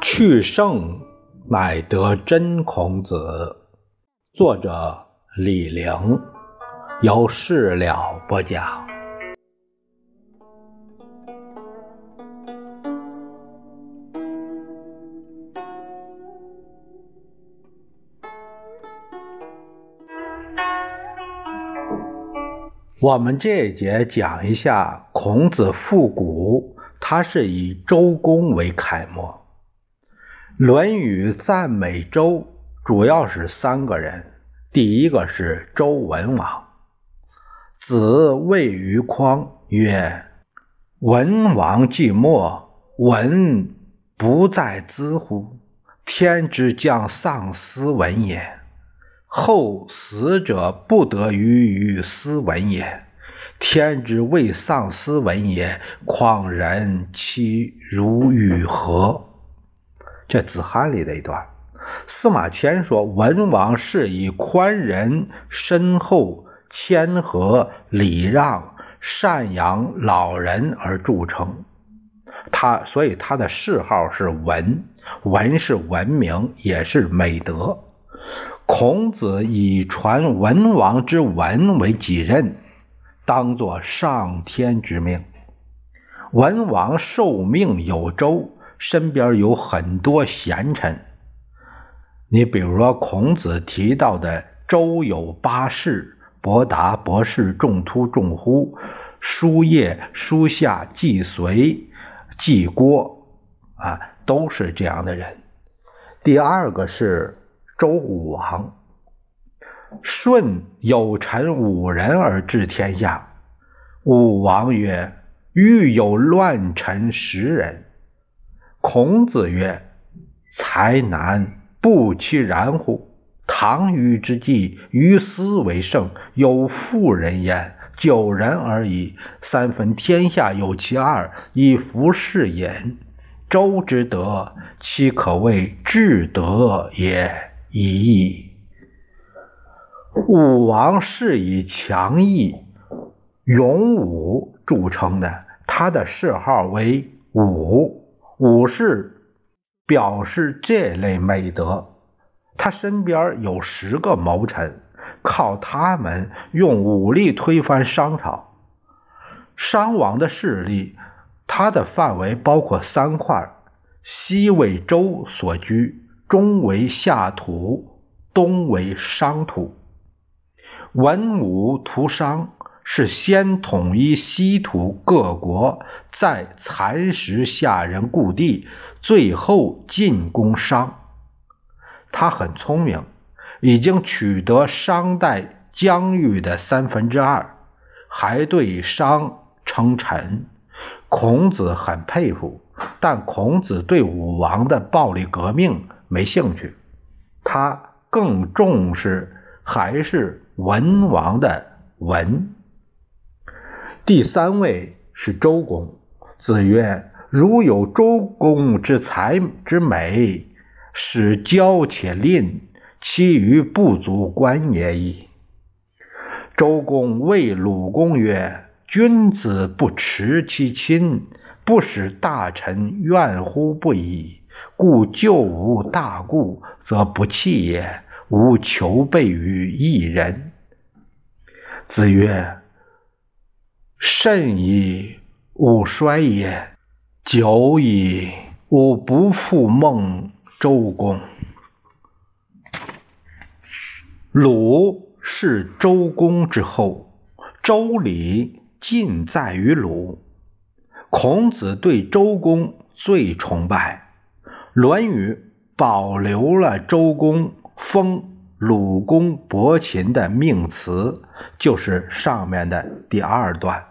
去胜乃得真孔子作者李陵由事了不假我们这一节讲一下孔子复古，他是以周公为楷模。《论语》赞美周，主要是三个人。第一个是周文王，子谓于匡曰：“文王既没，文不在兹乎？天之将丧斯文也，后死者不得于于斯文也。天之未丧斯文也，况人其如与何？”这子罕里的一段，司马迁说文王是以宽仁、深厚、谦和、礼让、赡养老人而著称。他所以他的谥号是文，文是文明，也是美德。孔子以传文王之文为己任，当作上天之命。文王受命有周。身边有很多贤臣，你比如说孔子提到的周有八士：伯达、伯士、仲突、仲乎、叔夜、叔夏、季随、季郭，啊，都是这样的人。第二个是周武王，舜有臣五人而治天下，武王曰：“欲有乱臣十人。”孔子曰：“才难，不其然乎？唐虞之际，于斯为盛，有妇人焉，九人而已。三分天下有其二，以服事也。周之德，其可谓至德也已。武王是以强毅、勇武著称的，他的谥号为武。”武士表示这类美德，他身边有十个谋臣，靠他们用武力推翻商朝。商王的势力，他的范围包括三块：西为周所居，中为夏土，东为商土。文武图商。是先统一西土各国，再蚕食下人故地，最后进攻商。他很聪明，已经取得商代疆域的三分之二，还对商称臣。孔子很佩服，但孔子对武王的暴力革命没兴趣，他更重视还是文王的文。第三位是周公。子曰：“如有周公之才之美，使骄且吝，其余不足观也已。”周公谓鲁公曰：“君子不持其亲，不使大臣怨乎不已。故救无大故，则不弃也。无求备于一人。”子曰。甚矣，吾衰也！久矣，吾不复梦周公。鲁是周公之后，周礼尽在于鲁。孔子对周公最崇拜，《论语》保留了周公封鲁公伯禽的命词，就是上面的第二段。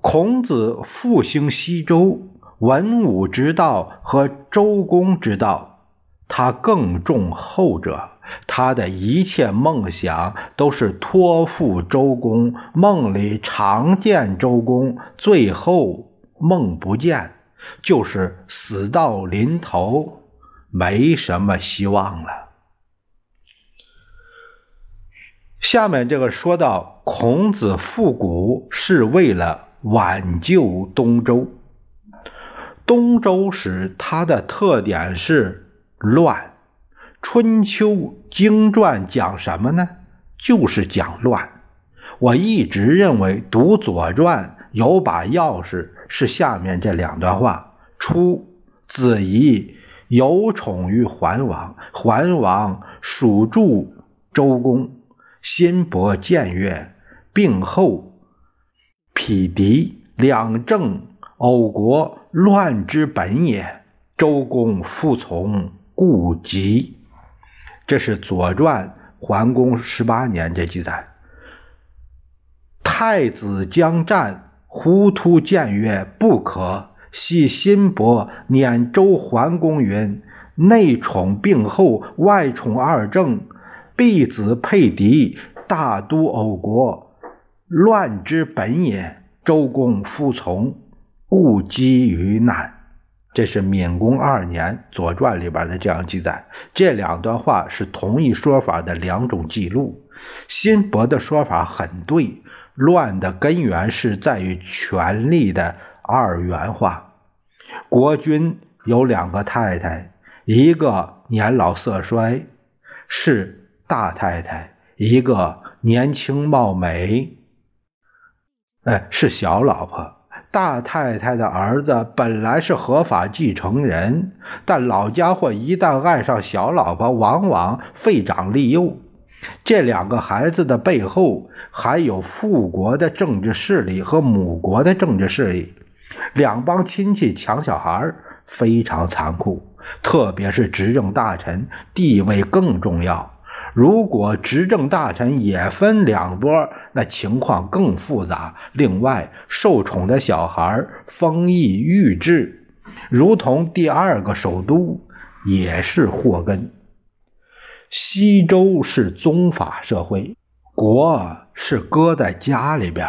孔子复兴西周，文武之道和周公之道，他更重后者。他的一切梦想都是托付周公，梦里常见周公，最后梦不见，就是死到临头，没什么希望了。下面这个说到孔子复古是为了。挽救东周，东周时，它的特点是乱。春秋经传讲什么呢？就是讲乱。我一直认为读《左传》有把钥匙，是下面这两段话：初，子仪有宠于桓王，桓王属助周公，辛伯谏曰：“病后，匹敌两政，偶国乱之本也。周公复从，故疾。”这是《左传》桓公十八年这记载。太子将战，胡突谏曰：“不可。”系辛伯撵周桓公云：“内宠病后，外宠二政，必子配敌，大都偶国，乱之本也。周公服从，故积于难。”这是闵公二年《左传》里边的这样记载，这两段话是同一说法的两种记录。辛伯的说法很对，乱的根源是在于权力的二元化。国君有两个太太，一个年老色衰是大太太，一个年轻貌美，哎是小老婆。大太太的儿子本来是合法继承人，但老家伙一旦爱上小老婆，往往废长立幼。这两个孩子的背后还有父国的政治势力和母国的政治势力，两帮亲戚抢小孩非常残酷，特别是执政大臣地位更重要。如果执政大臣也分两拨，那情况更复杂。另外，受宠的小孩丰邑育志，如同第二个首都，也是祸根。西周是宗法社会，国是搁在家里边。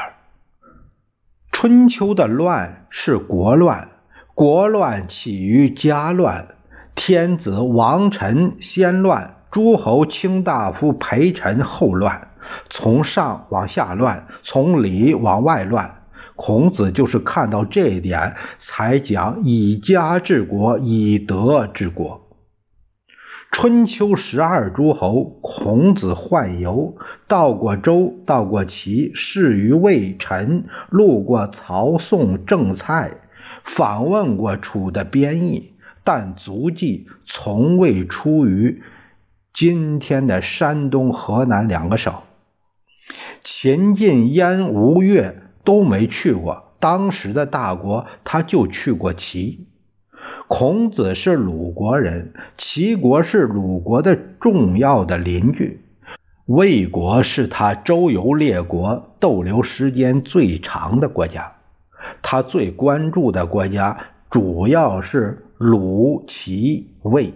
春秋的乱是国乱，国乱起于家乱，天子王臣先乱。诸侯卿大夫陪臣后乱，从上往下乱，从里往外乱。孔子就是看到这一点，才讲以家治国，以德治国。春秋十二诸侯，孔子宦游，到过周，到过齐，仕于魏、陈，路过曹、宋、郑、蔡，访问过楚的边邑，但足迹从未出于。今天的山东、河南两个省，秦、晋、燕、吴、越都没去过。当时的大国，他就去过齐。孔子是鲁国人，齐国是鲁国的重要的邻居，魏国是他周游列国逗留时间最长的国家。他最关注的国家主要是鲁、齐、魏。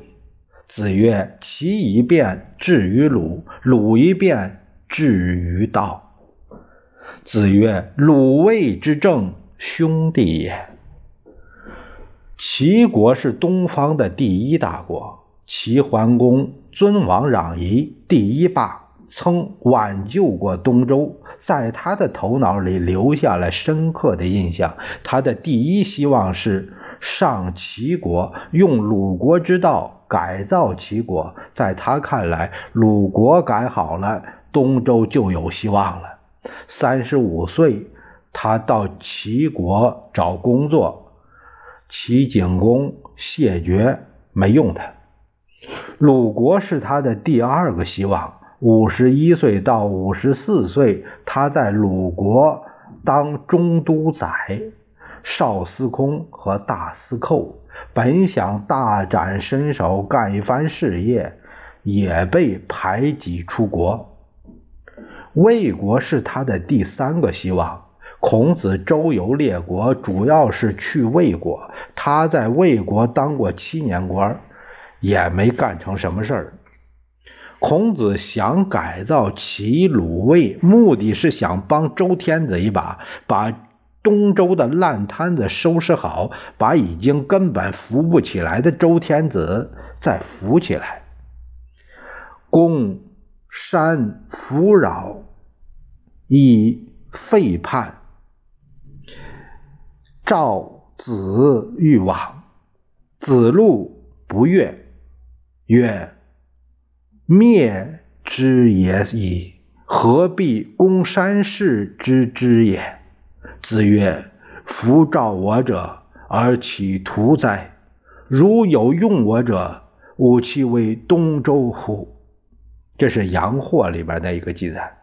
子曰：“齐一变至于鲁，鲁一变至于道。”子曰：“鲁卫之政，兄弟也。”齐国是东方的第一大国，齐桓公尊王攘夷，第一霸，曾挽救过东周，在他的头脑里留下了深刻的印象。他的第一希望是上齐国，用鲁国之道。改造齐国，在他看来，鲁国改好了，东周就有希望了。三十五岁，他到齐国找工作，齐景公谢绝，没用他。鲁国是他的第二个希望。五十一岁到五十四岁，他在鲁国当中都宰、少司空和大司寇。本想大展身手，干一番事业，也被排挤出国。魏国是他的第三个希望。孔子周游列国，主要是去魏国。他在魏国当过七年官，也没干成什么事儿。孔子想改造齐鲁魏，目的是想帮周天子一把，把。东周的烂摊子收拾好，把已经根本扶不起来的周天子再扶起来。公山扶扰以废叛，赵子欲往，子路不悦，曰：“灭之也已，何必攻山氏之之也？”子曰：“夫召我者，而其徒哉？如有用我者，吾其为东周乎？”这是阳货里边的一个记载。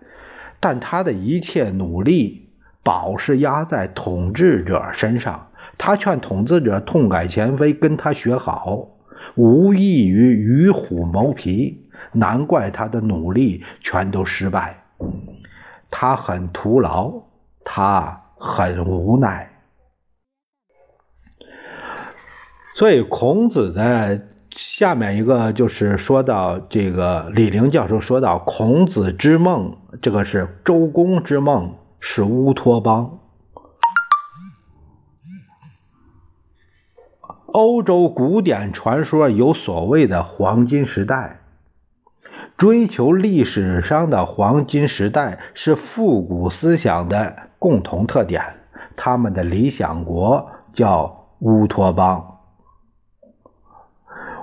但他的一切努力，宝是压在统治者身上。他劝统治者痛改前非，跟他学好，无异于与虎谋皮。难怪他的努力全都失败，他很徒劳，他很无奈。所以孔子的下面一个就是说到这个李陵教授说到孔子之梦。这个是周公之梦，是乌托邦。欧洲古典传说有所谓的黄金时代，追求历史上的黄金时代是复古思想的共同特点。他们的理想国叫乌托邦。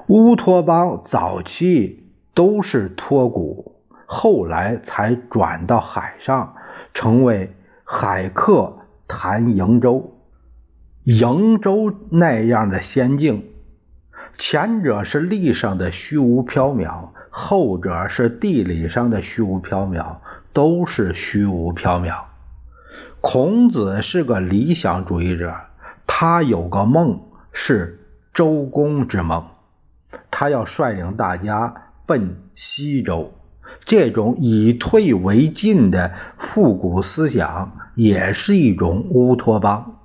乌托邦早期都是托古。后来才转到海上，成为海客谈瀛洲、瀛洲那样的仙境。前者是历史上的虚无缥缈，后者是地理上的虚无缥缈，都是虚无缥缈。孔子是个理想主义者，他有个梦是周公之梦，他要率领大家奔西周。这种以退为进的复古思想，也是一种乌托邦。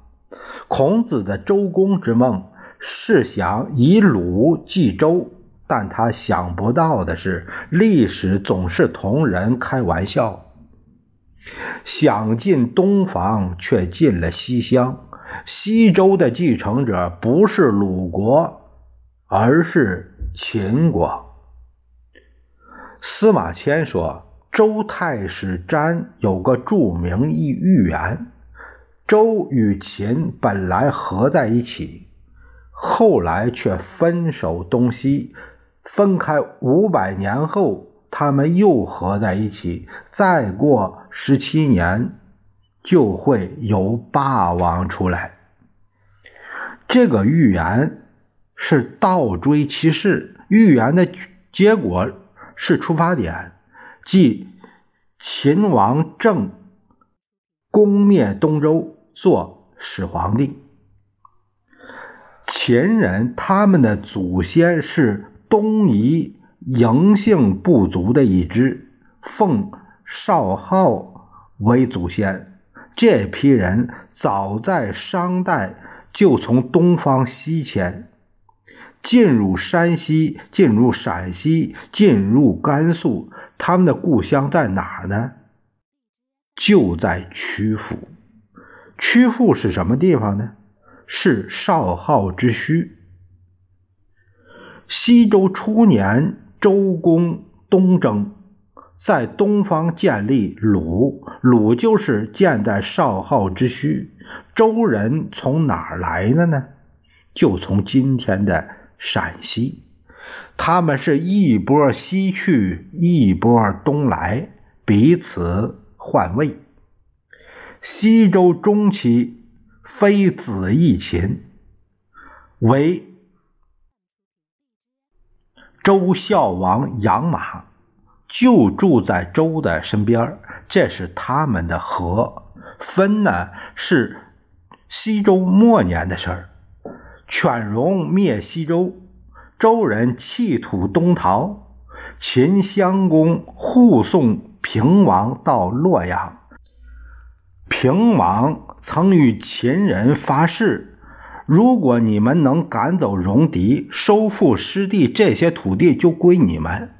孔子的周公之梦是想以鲁继周，但他想不到的是，历史总是同人开玩笑。想进东方，却进了西乡。西周的继承者不是鲁国，而是秦国。司马迁说，周太史詹有个著名寓言：周与秦本来合在一起，后来却分手东西。分开五百年后，他们又合在一起。再过十七年，就会有霸王出来。这个预言是倒追其事，预言的结果。是出发点，即秦王政攻灭东周，做始皇帝。秦人他们的祖先是东夷嬴姓部族的一支，奉少昊为祖先。这批人早在商代就从东方西迁。进入山西，进入陕西，进入甘肃，他们的故乡在哪儿呢？就在曲阜。曲阜是什么地方呢？是少昊之墟。西周初年，周公东征，在东方建立鲁，鲁就是建在少昊之墟。周人从哪儿来的呢？就从今天的。陕西，他们是一波西去，一波东来，彼此换位。西周中期，非子义秦，为周孝王养马，就住在周的身边这是他们的和。分呢，是西周末年的事儿。犬戎灭西周，周人弃土东逃。秦襄公护送平王到洛阳。平王曾与秦人发誓：如果你们能赶走戎狄，收复失地，这些土地就归你们。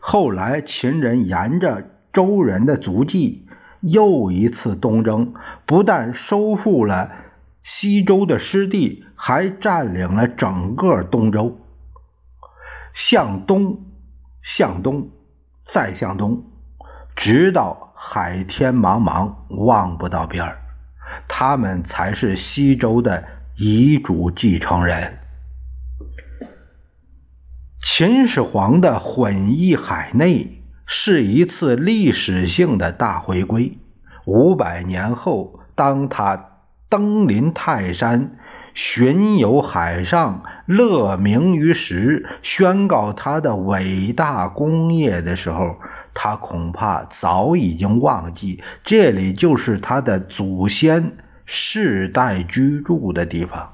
后来秦人沿着周人的足迹，又一次东征，不但收复了。西周的失地还占领了整个东周，向东，向东，再向东，直到海天茫茫，望不到边儿，他们才是西周的遗嘱继承人。秦始皇的混一海内是一次历史性的大回归。五百年后，当他登临泰山，巡游海上，乐名于时，宣告他的伟大功业的时候，他恐怕早已经忘记这里就是他的祖先世代居住的地方。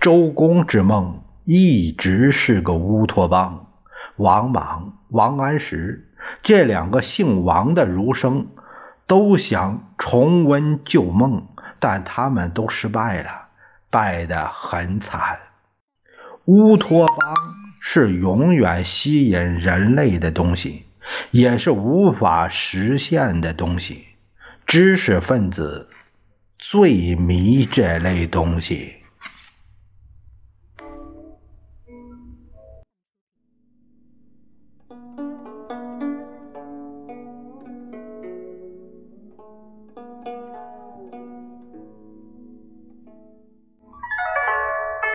周公之梦。一直是个乌托邦。王莽、王安石这两个姓王的儒生都想重温旧梦，但他们都失败了，败得很惨。乌托邦是永远吸引人类的东西，也是无法实现的东西。知识分子最迷这类东西。